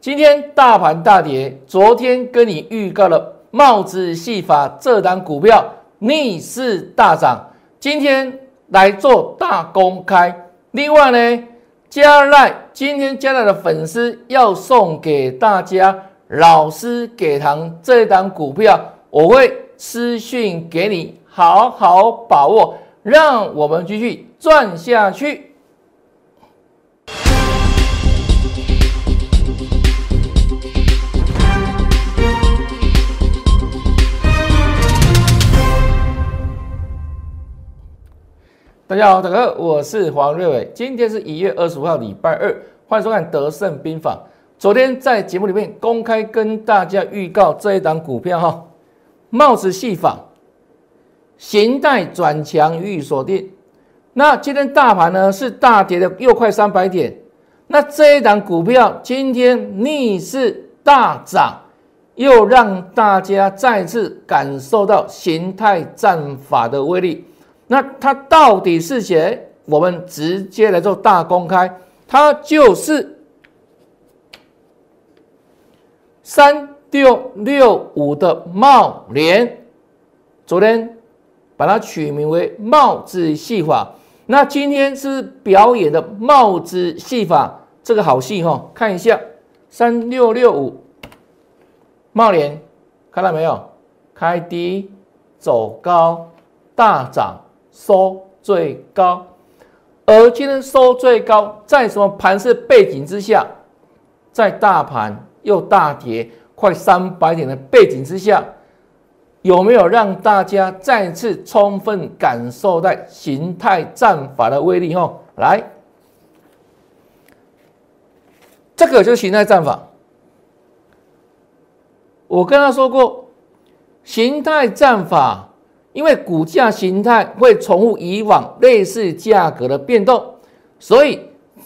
今天大盘大跌，昨天跟你预告了帽子戏法这档股票逆势大涨，今天来做大公开。另外呢，加赖今天加赖的粉丝要送给大家老师给糖这一档股票，我会私讯给你，好好把握，让我们继续赚下去。大家好，大家好，我是黄瑞伟。今天是一月二十五号，礼拜二，欢迎收看《德胜兵法》。昨天在节目里面公开跟大家预告这一档股票哈，帽子戏法，形态转强予以锁定。那今天大盘呢是大跌的，又快三百点。那这一档股票今天逆势大涨，又让大家再次感受到形态战法的威力。那它到底是谁？我们直接来做大公开，它就是三六六五的茂联，昨天把它取名为帽子戏法。那今天是表演的帽子戏法，这个好戏哈，看一下三六六五茂联，看到没有？开低走高，大涨。收最高，而今天收最高，在什么盘势背景之下，在大盘又大跌快三百点的背景之下，有没有让大家再次充分感受到形态战法的威力？哦，来，这个就是形态战法。我跟他说过，形态战法。因为股价形态会重复以往类似价格的变动，所以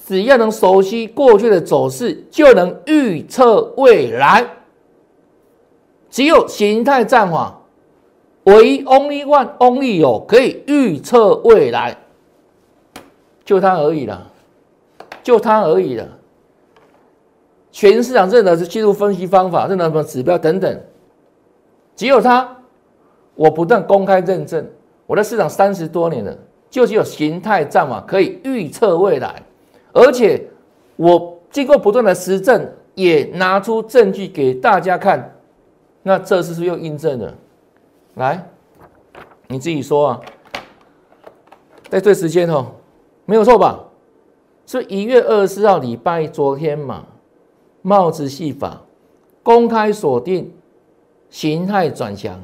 只要能熟悉过去的走势，就能预测未来。只有形态战法，唯 only one only 有可以预测未来，就它而已了，就它而已了。全市场认的技术分析方法，认的什么指标等等，只有它。我不断公开认证，我在市场三十多年了，就只有形态战法可以预测未来，而且我经过不断的实证，也拿出证据给大家看，那这次是又印证了。来，你自己说啊，在对时间哦，没有错吧？是一月二十四号礼拜昨天嘛，帽子戏法公开锁定形态转强。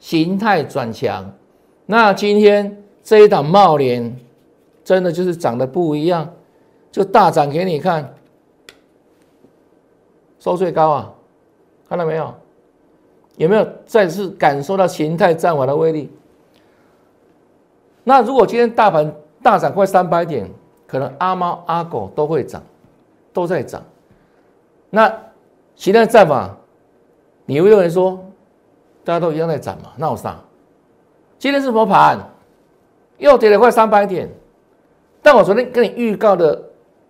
形态转强，那今天这一档茂联真的就是涨得不一样，就大涨给你看，收最高啊，看到没有？有没有再次感受到形态战法的威力？那如果今天大盘大涨快三百点，可能阿猫阿狗都会涨，都在涨。那形态战法，你会认为说？大家都一样在涨嘛，那我啥？今天是什么盘？又跌了快三百点。但我昨天跟你预告的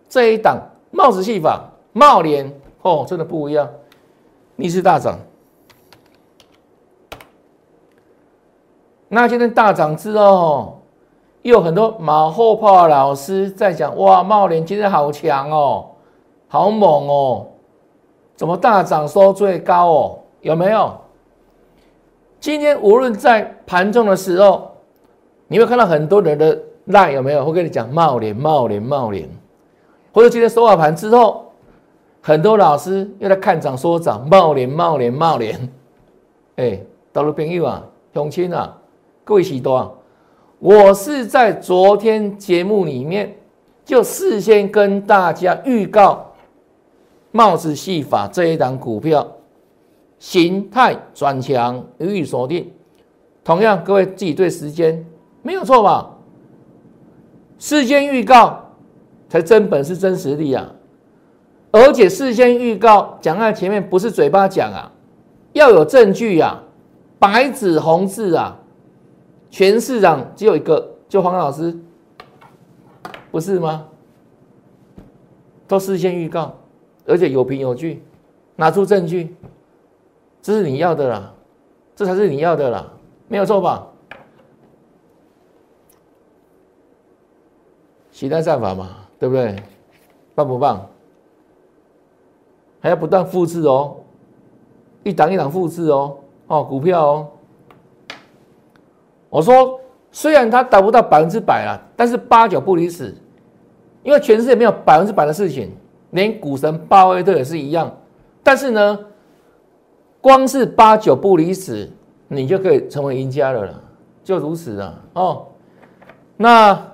这一档帽子戏法茂联哦，真的不一样，逆势大涨。那今天大涨之后，又有很多马后炮老师在讲：哇，茂联今天好强哦，好猛哦，怎么大涨收最高哦？有没有？今天无论在盘中的时候，你会看到很多人的赖有没有？会跟你讲冒脸、冒脸、冒脸，或者今天收好盘之后，很多老师又在看涨说涨，冒脸、冒脸、冒脸。哎，大陆朋友啊，乡亲啊，各位喜多啊，我是在昨天节目里面就事先跟大家预告帽子戏法这一档股票。形态转强予以锁定，同样各位自己对时间没有错吧？事先预告才真本事真实力啊！而且事先预告讲在前面不是嘴巴讲啊，要有证据啊，白纸红字啊！全市场只有一个，就黄老师，不是吗？都事先预告，而且有凭有据，拿出证据，这是你要的啦，这才是你要的啦，没有错吧？形态战法嘛，对不对？棒不棒？还要不断复制哦，一档一档复制哦，哦，股票哦。我说，虽然它达不到百分之百啊，但是八九不离十，因为全世界没有百分之百的事情，连股神巴菲特也是一样。但是呢，光是八九不离十，你就可以成为赢家了了，就如此啊，哦。那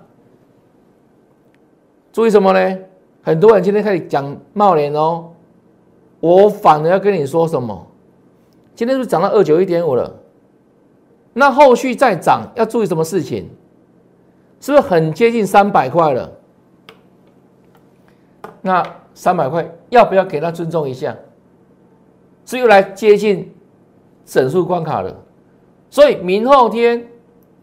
注意什么呢？很多人今天开始讲茂联哦。我反而要跟你说什么？今天是不是涨到二九一点五了？那后续再涨要注意什么事情？是不是很接近三百块了？那三百块要不要给他尊重一下？是又来接近整数关卡了。所以明后天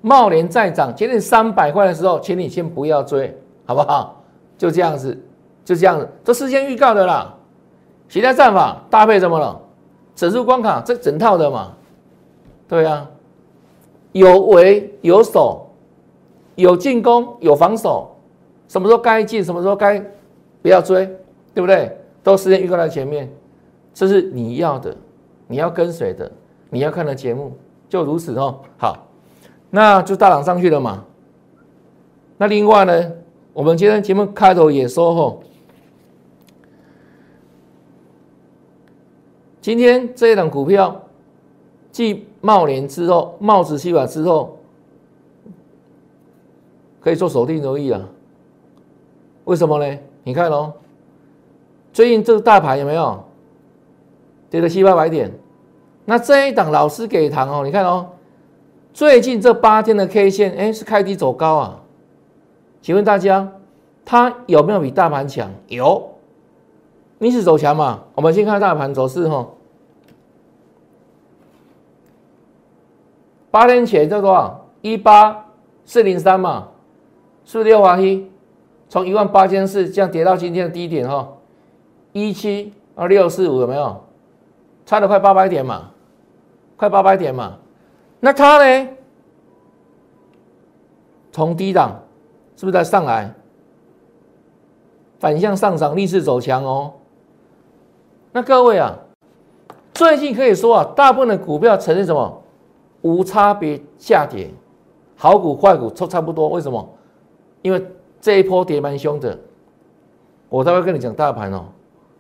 茂联再涨接近三百块的时候，请你先不要追，好不好？就这样子，就这样子，这事先预告的啦。其他战法搭配什么了？整数关卡这整套的嘛，对啊，有围有守，有进攻有防守，什么时候该进，什么时候该不要追，对不对？都时间预告在前面，这是你要的，你要跟随的，你要看的节目就如此哦。好，那就大涨上去了嘛。那另外呢，我们今天节目开头也说吼。今天这一档股票，继茂联之后，茂子吸管之后，可以做锁定交易啊？为什么呢？你看哦，最近这个大盘有没有跌了七八百点？那这一档老师给糖哦，你看哦，最近这八天的 K 线，哎，是开低走高啊？请问大家，它有没有比大盘强？有。逆势走强嘛？我们先看大盘走势哈。八天前这多少？一八四零三嘛，是不是六华一？从一万八千四这样跌到今天的低点哈，一七二六四五有没有？差了快八百点嘛，快八百点嘛。那它呢？从低档是不是在上来？反向上涨，逆势走强哦。那各位啊，最近可以说啊，大部分的股票呈现什么无差别下跌，好股坏股都差不多。为什么？因为这一波跌蛮凶的。我待会跟你讲大盘哦，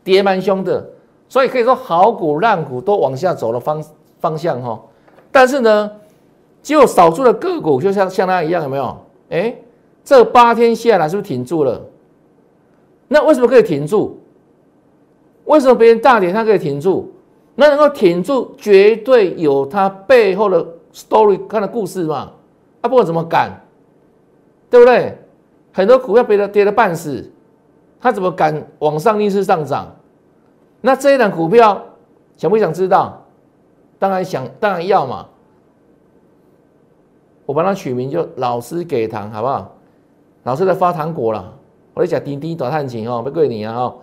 跌蛮凶的，所以可以说好股烂股都往下走的方方向哈。但是呢，只有少数的个股，就像像它一样，有没有？哎，这八天下来是不是挺住了？那为什么可以挺住？为什么别人大跌，它可以挺住？那能够挺住，绝对有它背后的 story 看的故事嘛？啊，不管怎么敢，对不对？很多股票被它跌得半死，它怎么敢往上逆势上涨？那这一档股票想不想知道？当然想，当然要嘛。我帮他取名就老师给糖，好不好？老师在发糖果了，我在讲滴滴短探情哦，不贵你啊哦。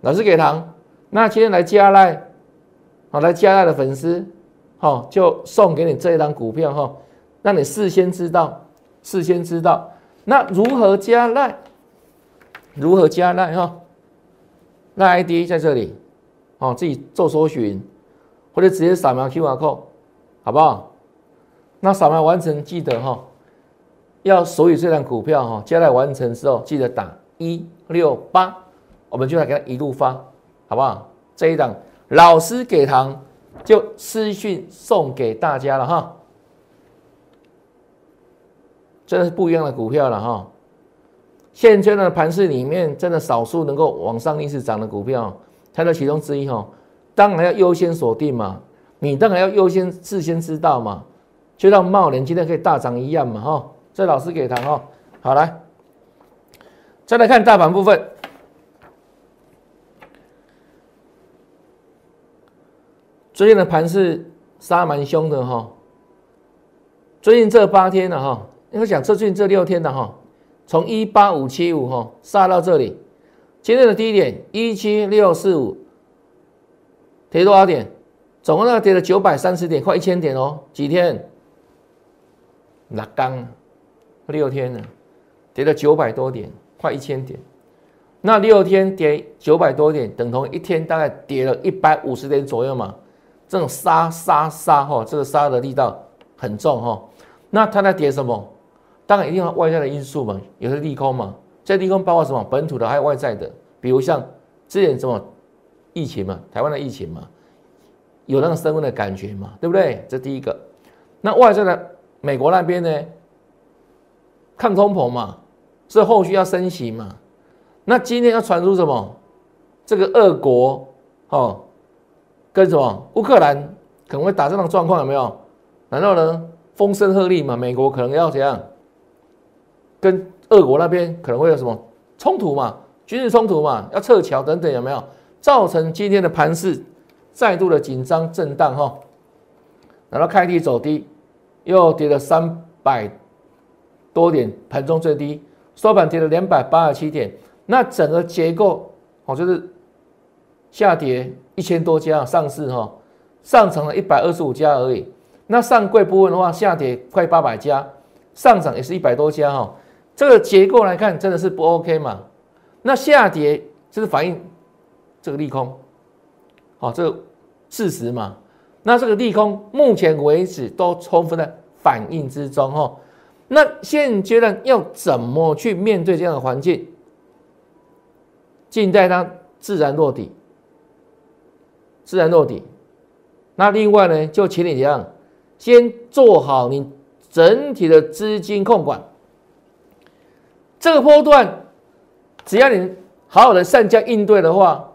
老师给糖，那今天来加赖，好来加赖的粉丝，好就送给你这一张股票哈，让你事先知道，事先知道。那如何加赖？如何加赖哈？那 ID 在这里，哦自己做搜寻，或者直接扫描 QR code，好不好？那扫描完成记得哈，要所有这张股票哈加赖完成之后，记得打一六八。我们就来给他一路发，好不好？这一档老师给糖，就私讯送给大家了哈。真的是不一样的股票了哈。现在的盘市里面，真的少数能够往上逆势涨的股票，它的其中之一哈。当然要优先锁定嘛，你当然要优先事先知道嘛，就让茂联今天可以大涨一样嘛哈。这老师给糖哈，好来，再来看大盘部分。最近的盘是杀蛮凶的哈，最近这八天了哈，应该讲这最近这六天了哈，从一八五七五哈杀到这里，今天的低点一七六四五，跌多少点？总共呢跌了九百三十点，快一千点哦。几天？六刚六天了，跌了九百多点，快一千点。那六天跌九百多点，等同一天大概跌了一百五十点左右嘛？这种杀杀杀哈，这个杀的力道很重哈。那它在跌什么？当然一定要外在的因素嘛，有些利空嘛。这利空包括什么？本土的还有外在的，比如像之前什么疫情嘛，台湾的疫情嘛，有那个升温的感觉嘛，对不对？这第一个。那外在的美国那边呢，抗通膨嘛，所以后续要升息嘛。那今天要传出什么？这个俄国哦，跟什么乌克兰可能会打这种状况有没有？难道呢风声鹤唳嘛？美国可能要怎样？跟俄国那边可能会有什么冲突嘛？军事冲突嘛？要撤侨等等有没有？造成今天的盘势再度的紧张震荡哈？然后开低走低，又跌了三百多点，盘中最低收盘跌了两百八十七点。那整个结构哦，就是下跌一千多家上市哈，上涨了一百二十五家而已。那上柜部分的话，下跌快八百家，上涨也是一百多家哈。这个结构来看，真的是不 OK 嘛？那下跌就是反映这个利空，好，这个事实嘛。那这个利空目前为止都充分的反应之中哈。那现阶段要怎么去面对这样的环境？静待它自然落底，自然落底。那另外呢，就请你这样，先做好你整体的资金控管。这个波段，只要你好好的善加应对的话，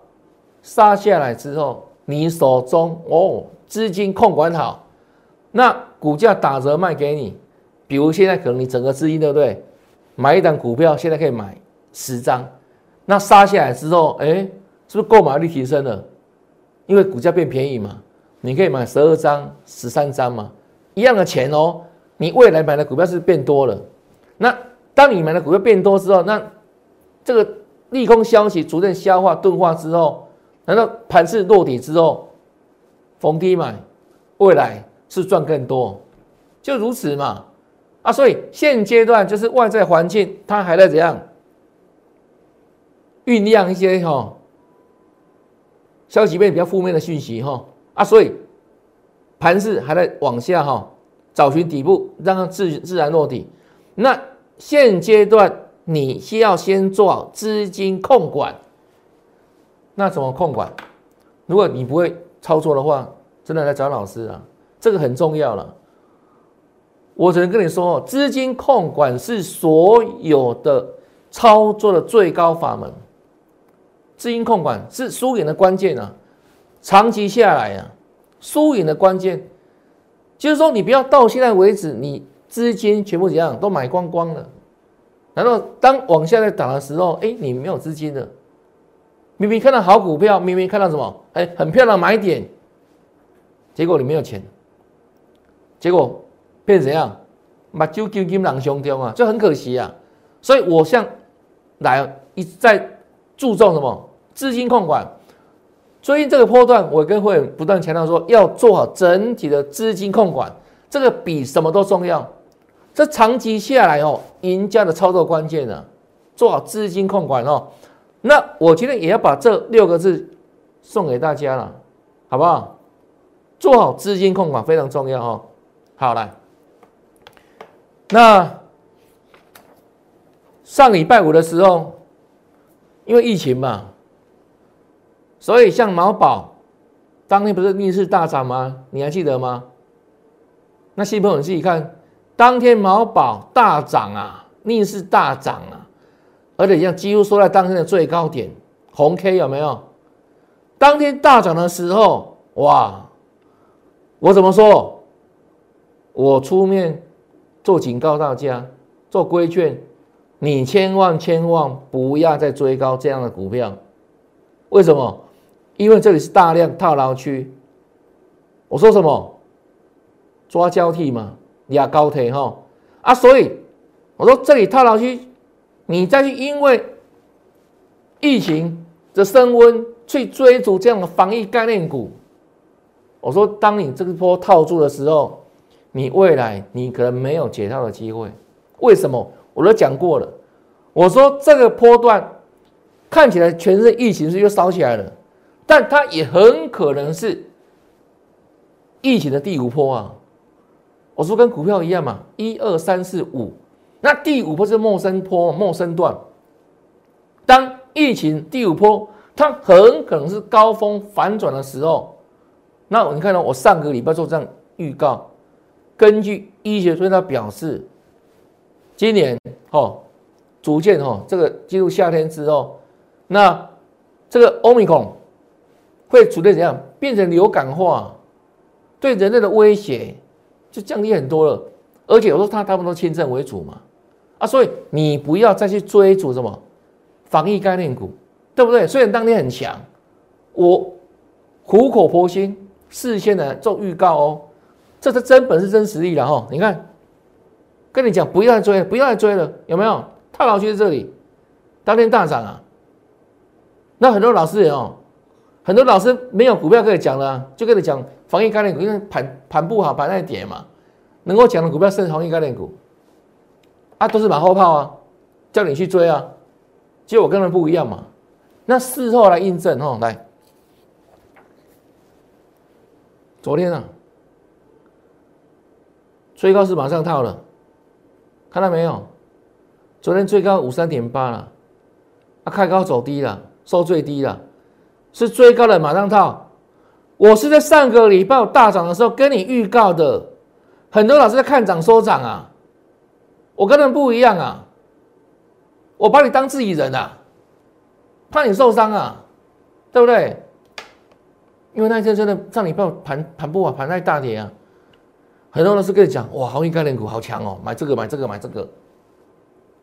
杀下来之后，你手中哦资金控管好，那股价打折卖给你。比如现在可能你整个资金对不对？买一档股票现在可以买十张。那杀下来之后，哎，是不是购买力提升了？因为股价变便宜嘛，你可以买十二张、十三张嘛，一样的钱哦。你未来买的股票是变多了。那当你买的股票变多之后，那这个利空消息逐渐消化钝化之后，难道盘势落底之后逢低买，未来是赚更多？就如此嘛。啊，所以现阶段就是外在环境它还在怎样？酝酿一些哈消息面比较负面的讯息哈啊，所以盘势还在往下哈找寻底部，让它自自然落底。那现阶段你需要先做好资金控管。那怎么控管？如果你不会操作的话，真的来找老师啊，这个很重要了。我只能跟你说，资金控管是所有的操作的最高法门。资金控管是输赢的关键啊！长期下来啊，输赢的关键就是说，你不要到现在为止，你资金全部怎样都买光光了。然后当往下在打的时候，哎，你没有资金了？明明看到好股票，明明看到什么，哎，很漂亮买点，结果你没有钱，结果变怎样？把酒金金狼兄弟啊，就很可惜啊！所以我向来一再注重什么？资金控管，最近这个波段，我跟会员不断强调说，要做好整体的资金控管，这个比什么都重要。这长期下来哦，赢家的操作关键呢，做好资金控管哦。那我今天也要把这六个字送给大家了，好不好？做好资金控管非常重要哦。好了，那上礼拜五的时候，因为疫情嘛。所以像毛宝当天不是逆势大涨吗？你还记得吗？那新朋友自己看，当天毛宝大涨啊，逆势大涨啊，而且像几乎说在当天的最高点，红 K 有没有？当天大涨的时候，哇！我怎么说？我出面做警告大家，做规劝，你千万千万不要再追高这样的股票，为什么？因为这里是大量套牢区，我说什么？抓交替嘛，压高铁哈啊！所以我说这里套牢区，你再去因为疫情的升温去追逐这样的防疫概念股。我说，当你这个波套住的时候，你未来你可能没有解套的机会。为什么？我都讲过了。我说这个波段看起来全是疫情是又烧起来了，但它也很可能是疫情的第五波啊。我说跟股票一样嘛，一二三四五，那第五波是陌生坡、陌生段。当疫情第五波，它很可能是高峰反转的时候。那你看到我上个礼拜做这样预告，根据医学专家表示，今年哦，逐渐哦，这个进入夏天之后，那这个欧米孔会逐渐怎样变成流感化，对人类的威胁就降低很多了。而且我说它大部分都轻症为主嘛，啊，所以你不要再去追逐什么防疫概念股，对不对？虽然当天很强，我苦口婆心。事先的做预告哦，这是真本事、真实力了哈！你看，跟你讲，不要再追，不要再追了，有没有？套牢区在这里，当天大涨啊！那很多老师也哦，很多老师没有股票可以讲了，就跟你讲防疫概念股，因为盘盘不好，盘在跌嘛，能够讲的股票是防疫概念股，啊，都是马后炮啊，叫你去追啊，结果跟人不一样嘛。那事后来印证哦，来。昨天啊，最高是马上套了，看到没有？昨天最高五三点八了，啊，开高走低了，收最低了，是最高的马上套。我是在上个礼拜大涨的时候跟你预告的，很多老师在看涨收涨啊，我跟他们不一样啊，我把你当自己人啊，怕你受伤啊，对不对？因为那天真的上礼拜盘盘不好，盘在大跌啊，很多人是跟你讲哇，航运概念股好强哦，买这个买这个买这个。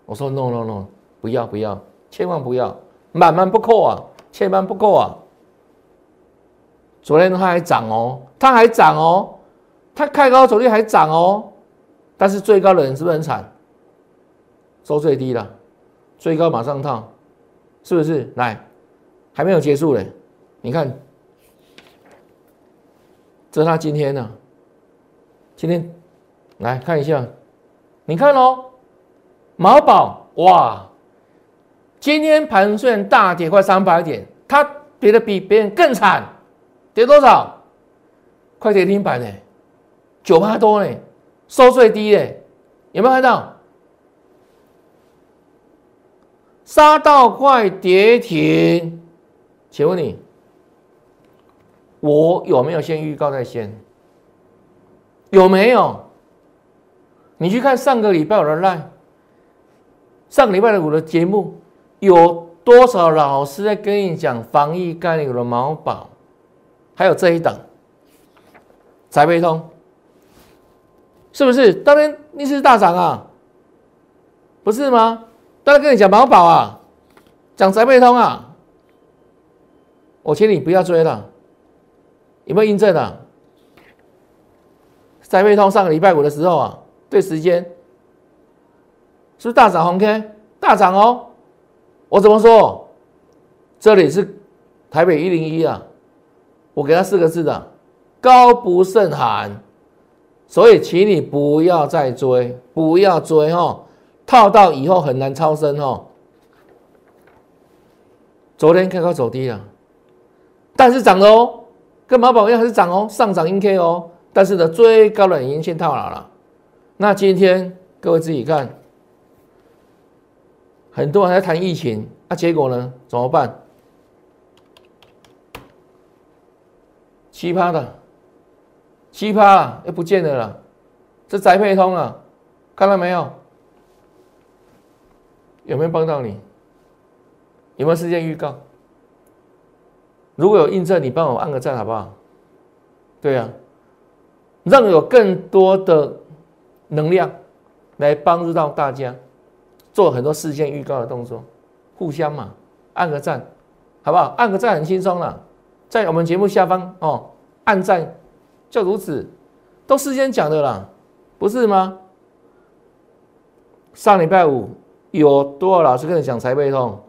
我说 no no no，不要不要，千万不要，满满不扣啊，千万不够啊。昨天它还涨哦，它还涨哦，它开高走低还涨哦，但是最高的人是不是很惨？收最低了，最高马上套，是不是？来，还没有结束嘞，你看。这是他今天呢，今天来看一下，你看哦，毛宝哇，今天盘虽然大跌快三百点，它跌的比别人更惨，跌多少？快跌停板呢，九八多呢，收最低呢，有没有看到？杀到快跌停，请问你？我有没有先预告在先？有没有？你去看上个礼拜我的 line，上个礼拜的我的节目，有多少老师在跟你讲防疫概念股的毛宝？还有这一档，财配通，是不是？当天逆势大涨啊，不是吗？当然跟你讲毛宝啊，讲财配通啊，我请你不要追了。有没有印证啊？在汇通上个礼拜五的时候啊，对时间是不是大涨红 K 大涨哦？我怎么说？这里是台北一零一啊，我给他四个字的高不胜寒，所以请你不要再追，不要追哦，套到以后很难超生哦。昨天开高走低了，但是涨了哦。跟马宝一样还是涨哦，上涨阴 K 哦，但是呢，最高的已经先套牢了。那今天各位自己看，很多人在谈疫情，那结果呢怎么办？奇葩的，奇葩又不见得了，这宅配通啊，看到没有？有没有帮到你？有没有事件预告？如果有印证，你帮我按个赞好不好？对呀，让有更多的能量来帮助到大家，做很多事件预告的动作，互相嘛，按个赞，好不好？按个赞很轻松了，在我们节目下方哦，按赞就如此，都事先讲的啦，不是吗？上礼拜五有多少老师跟你讲财背痛？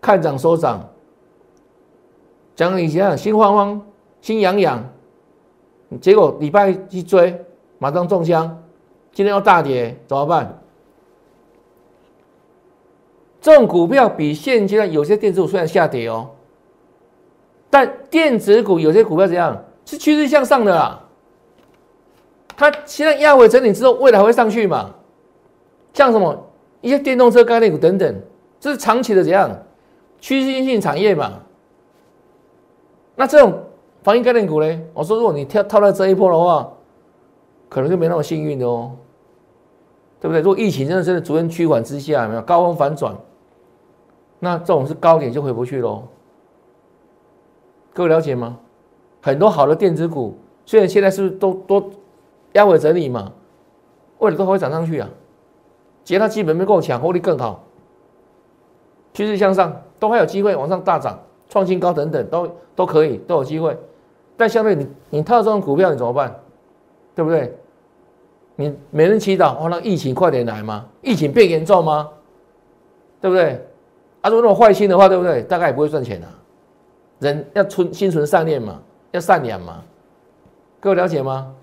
看涨收涨，讲以前心慌慌、心痒痒，结果礼拜一追，马上中枪，今天要大跌，怎么办？这种股票比现阶段有些电子股虽然下跌哦，但电子股有些股票怎样是趋势向上的啦。它现在压尾整理之后，未来还会上去嘛？像什么一些电动车概念股等等，这是长期的怎样趋势性产业嘛？那这种防疫概念股呢？我说如果你跳套在这一波的话，可能就没那么幸运的哦，对不对？如果疫情真的真的逐渐趋缓之下，有没有高峰反转？那这种是高点就回不去喽，各位了解吗？很多好的电子股，虽然现在是都都压尾整理嘛，未来都会涨上去啊。只要它基本面够强，获利更好，趋势向上，都还有机会往上大涨、创新高等等，都都可以都有机会。但相对你你套这种股票，你怎么办？对不对？你每人祈祷，哦，那疫情快点来吗？疫情变严重吗？对不对？他如果那么坏心的话，对不对？大概也不会赚钱啊。人要存心存善念嘛，要善良嘛。各位了解吗？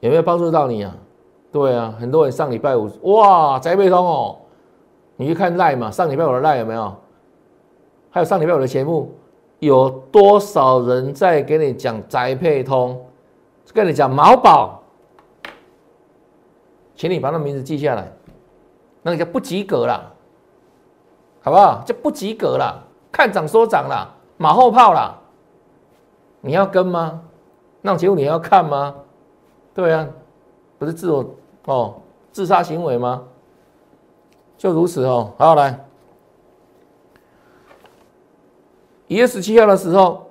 有没有帮助到你啊？对啊，很多人上礼拜五哇宅配通哦，你去看赖嘛，上礼拜五的赖有没有？还有上礼拜五的节目，有多少人在给你讲宅配通？跟你讲毛宝。请你把那名字记下来，那个叫不及格了，好不好？叫不及格了，看涨说涨了，马后炮了。你要跟吗？那节目你要看吗？对啊，不是自我哦，自杀行为吗？就如此哦。好，来，一月十七号的时候，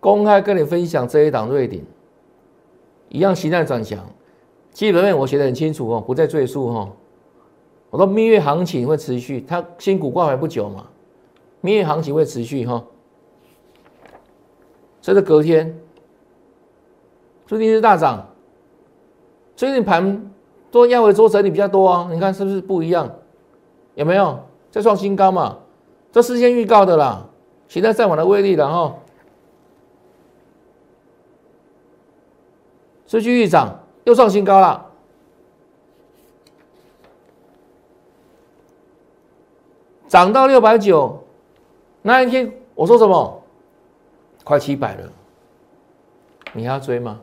公开跟你分享这一档瑞鼎，一样形态转强。基本面我写的很清楚哦，不再赘述哈。我说蜜月行情会持续，它新股挂牌不久嘛，蜜月行情会持续哈。这是隔天，最近是大涨，最近盘做压回做整理比较多啊，你看是不是不一样？有没有再创新高嘛？这事先预告的啦，现在再往的威力了哈，持续涨。又创新高了，涨到六百九，那一天我说什么？快七百了，你还要追吗？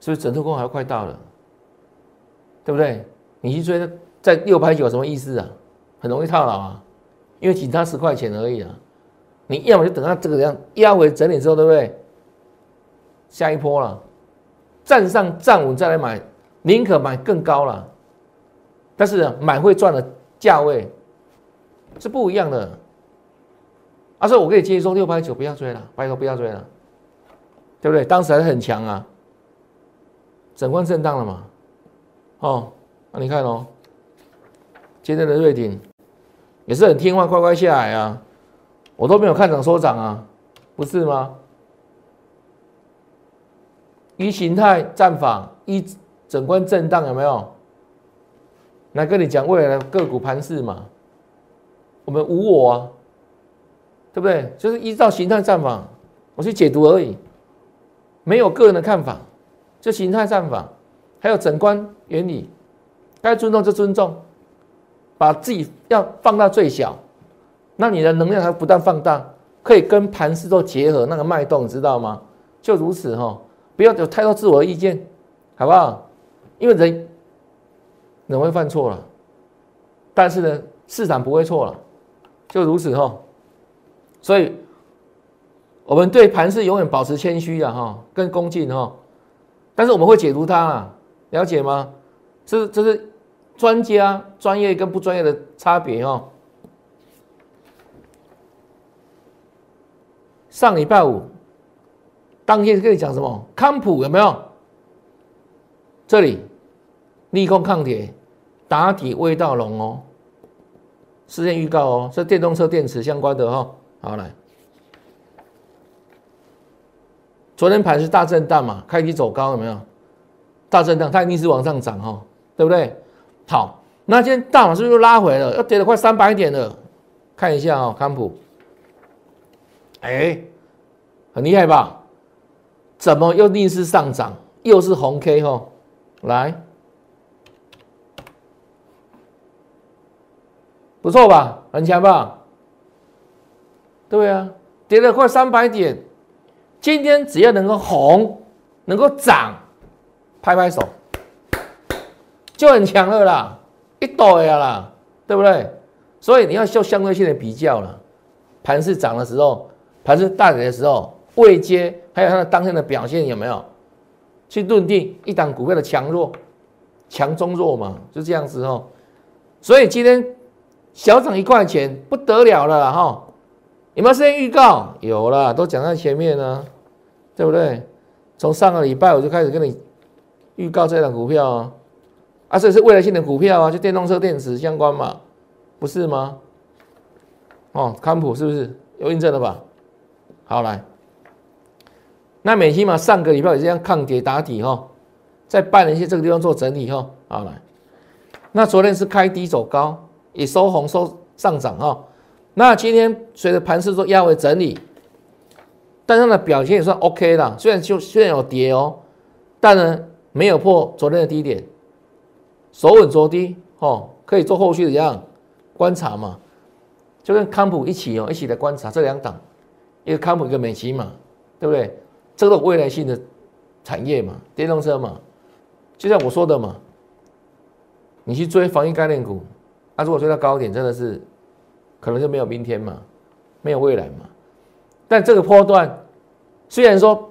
是不是整头工还要快到了？对不对？你去追在六百九什么意思啊？很容易套牢啊，因为仅差十块钱而已啊。你要么就等它这个样压回整理之后，对不对？下一波了。站上站稳再来买，宁可买更高了，但是买会赚的价位是不一样的。阿说我可以建议说六百九不要追了，拜托不要追了，对不对？当时还是很强啊，整关震荡了嘛。哦，那你看哦，今天的瑞鼎也是很听话，乖乖下来啊，我都没有看涨说涨啊，不是吗？一形态战法，一整关震荡有没有？来跟你讲未来的个股盘势嘛？我们无我啊，对不对？就是依照形态战法，我去解读而已，没有个人的看法，就形态战法，还有整关原理，该尊重就尊重，把自己要放到最小，那你的能量还不断放大，可以跟盘势做结合，那个脉动知道吗？就如此哈。不要有太多自我意见，好不好？因为人人会犯错了，但是呢，市场不会错了，就如此哈。所以，我们对盘是永远保持谦虚的哈，跟恭敬哈。但是我们会解读它啊，了解吗？这这是专家专业跟不专业的差别哈。上礼拜五。当天跟你讲什么？康普有没有？这里利空抗跌，打底味道浓哦。事先预告哦，是电动车电池相关的哈。好来，昨天盘是大震荡嘛，开低走高有没有？大震荡，它一定是往上涨哈。对不对？好，那今天大盘是不是又拉回了？要跌了快三百点了，看一下哦，康普，哎，很厉害吧？怎么又逆势上涨？又是红 K 哦，来，不错吧？很强吧？对啊，跌了快三百点，今天只要能够红，能够涨，拍拍手。就很强了啦，一抖呀啦，对不对？所以你要做相对性的比较了。盘市涨的时候，盘市大跌的时候，未接还有它的当天的表现有没有？去论定一档股票的强弱、强中弱嘛，就这样子哦。所以今天小涨一块钱不得了了哈。有没有事先预告？有了，都讲在前面呢，对不对？从上个礼拜我就开始跟你预告这档股票啊。啊，这是未来性的股票啊，就电动车电池相关嘛，不是吗？哦，康普是不是有印证了吧？好来，那美西嘛，上个礼拜也这样抗跌打底哈，在半年线这个地方做整理哈，好了，那昨天是开低走高，也收红收上涨哈，那今天随着盘势做压尾整理，但它的表现也算 OK 啦，虽然就虽然有跌哦，但呢没有破昨天的低点。手稳着低，哦，可以做后续的这样观察嘛，就跟康普一起哦，一起来观察这两档，一个康普，一个美琪嘛，对不对？这个未来性的产业嘛，电动车嘛，就像我说的嘛，你去追防疫概念股，啊，如果追到高点，真的是可能就没有明天嘛，没有未来嘛。但这个波段虽然说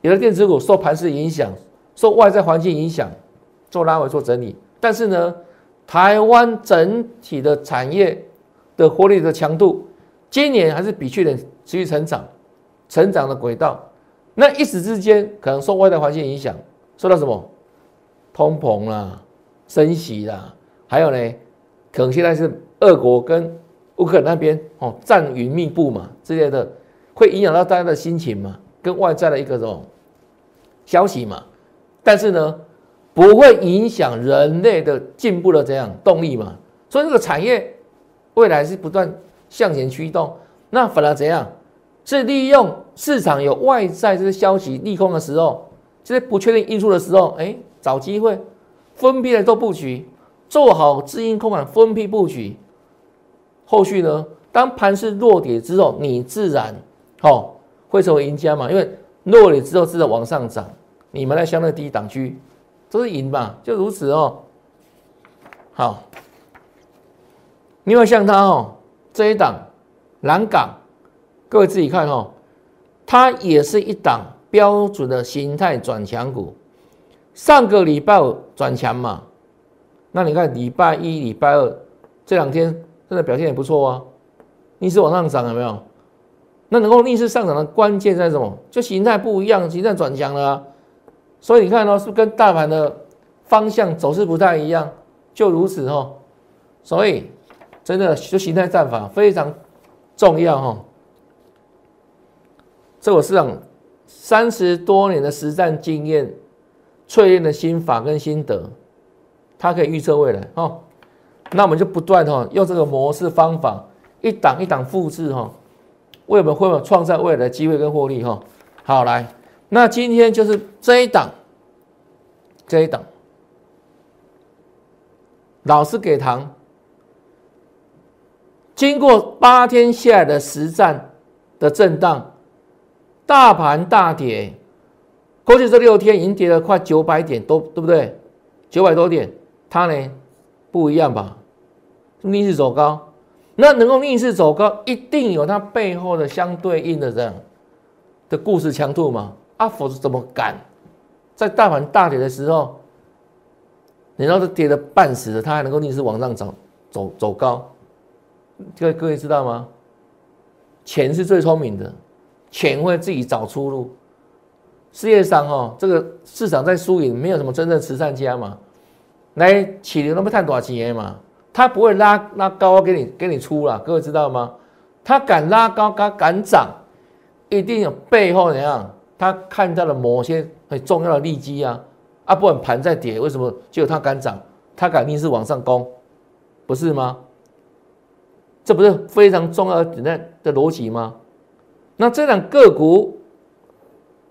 有的电子股受盘势影响，受外在环境影响，做拉回做整理。但是呢，台湾整体的产业的活力的强度，今年还是比去年持续成长，成长的轨道。那一时之间可能受外在环境影响，受到什么通膨啦、升息啦，还有呢，可能现在是俄国跟乌克兰那边哦战云密布嘛之类的，会影响到大家的心情嘛，跟外在的一个这种消息嘛。但是呢。不会影响人类的进步的这样动力嘛？所以这个产业未来是不断向前驱动。那反而怎样？是利用市场有外在这些消息利空的时候，这些不确定因素的时候，哎，找机会分批来做布局，做好资金控管，分批布局。后续呢，当盘势落跌之后，你自然哦会成为赢家嘛？因为落跌之后自然往上涨，你们在相对低档区。都是赢嘛，就如此哦。好，另外像它哦，这一档蓝港，各位自己看哦，它也是一档标准的形态转强股。上个礼拜转强嘛，那你看礼拜一、礼拜二这两天真的表现也不错啊，逆势往上涨有没有？那能够逆势上涨的关键在什么？就形态不一样，形态转强了。所以你看哦，是不是跟大盘的方向走势不太一样？就如此哦。所以真的就形态战法非常重要哈。这我市场三十多年的实战经验淬炼的心法跟心得，它可以预测未来哦。那我们就不断哈用这个模式方法一档一档复制哈，为我们会有创造未来的机会跟获利哈。好来。那今天就是这一档，这一档，老师给糖。经过八天下来的实战的震荡，大盘大跌，过去这六天已经跌了快九百点，都对不对？九百多点，它呢不一样吧？逆势走高，那能够逆势走高，一定有它背后的相对应的这样的故事强度嘛？阿佛是怎么敢在大盘大跌的时候，你要是跌的半死的，他还能够逆势往上走走走高？各位各位知道吗？钱是最聪明的，钱会自己找出路。世界上哈，这个市场在输赢，没有什么真正慈善家嘛，来起流那么赚多少钱嘛？他不会拉拉高给你给你出了，各位知道吗？他敢拉高，敢敢涨，一定有背后怎样？他看到了某些很重要的利基啊，啊，不管盘在跌，为什么只有它敢涨？他肯定是往上攻，不是吗？这不是非常重要的的逻辑吗？那这两个股，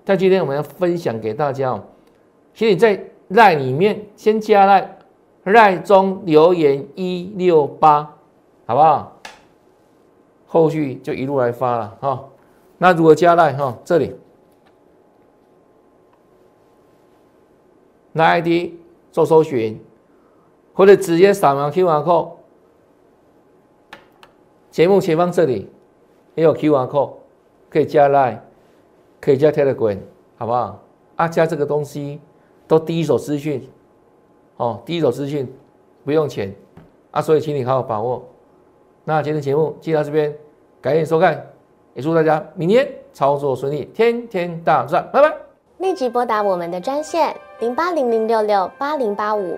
在今天我们要分享给大家哦，请你在赖里面先加赖赖中留言一六八，好不好？后续就一路来发了哈。那如果加赖哈，这里拿 ID 做搜寻，或者直接扫描 QR code。节目前方这里也有 QR code，可以加 Line，可以加 Telegram，好不好？啊，加这个东西都第一手资讯，哦，第一手资讯不用钱啊，所以请你好好把握。那今天节目就到这边，感谢收看，也祝大家明天操作顺利，天天大赚，拜拜。立即拨打我们的专线零八零零六六八零八五。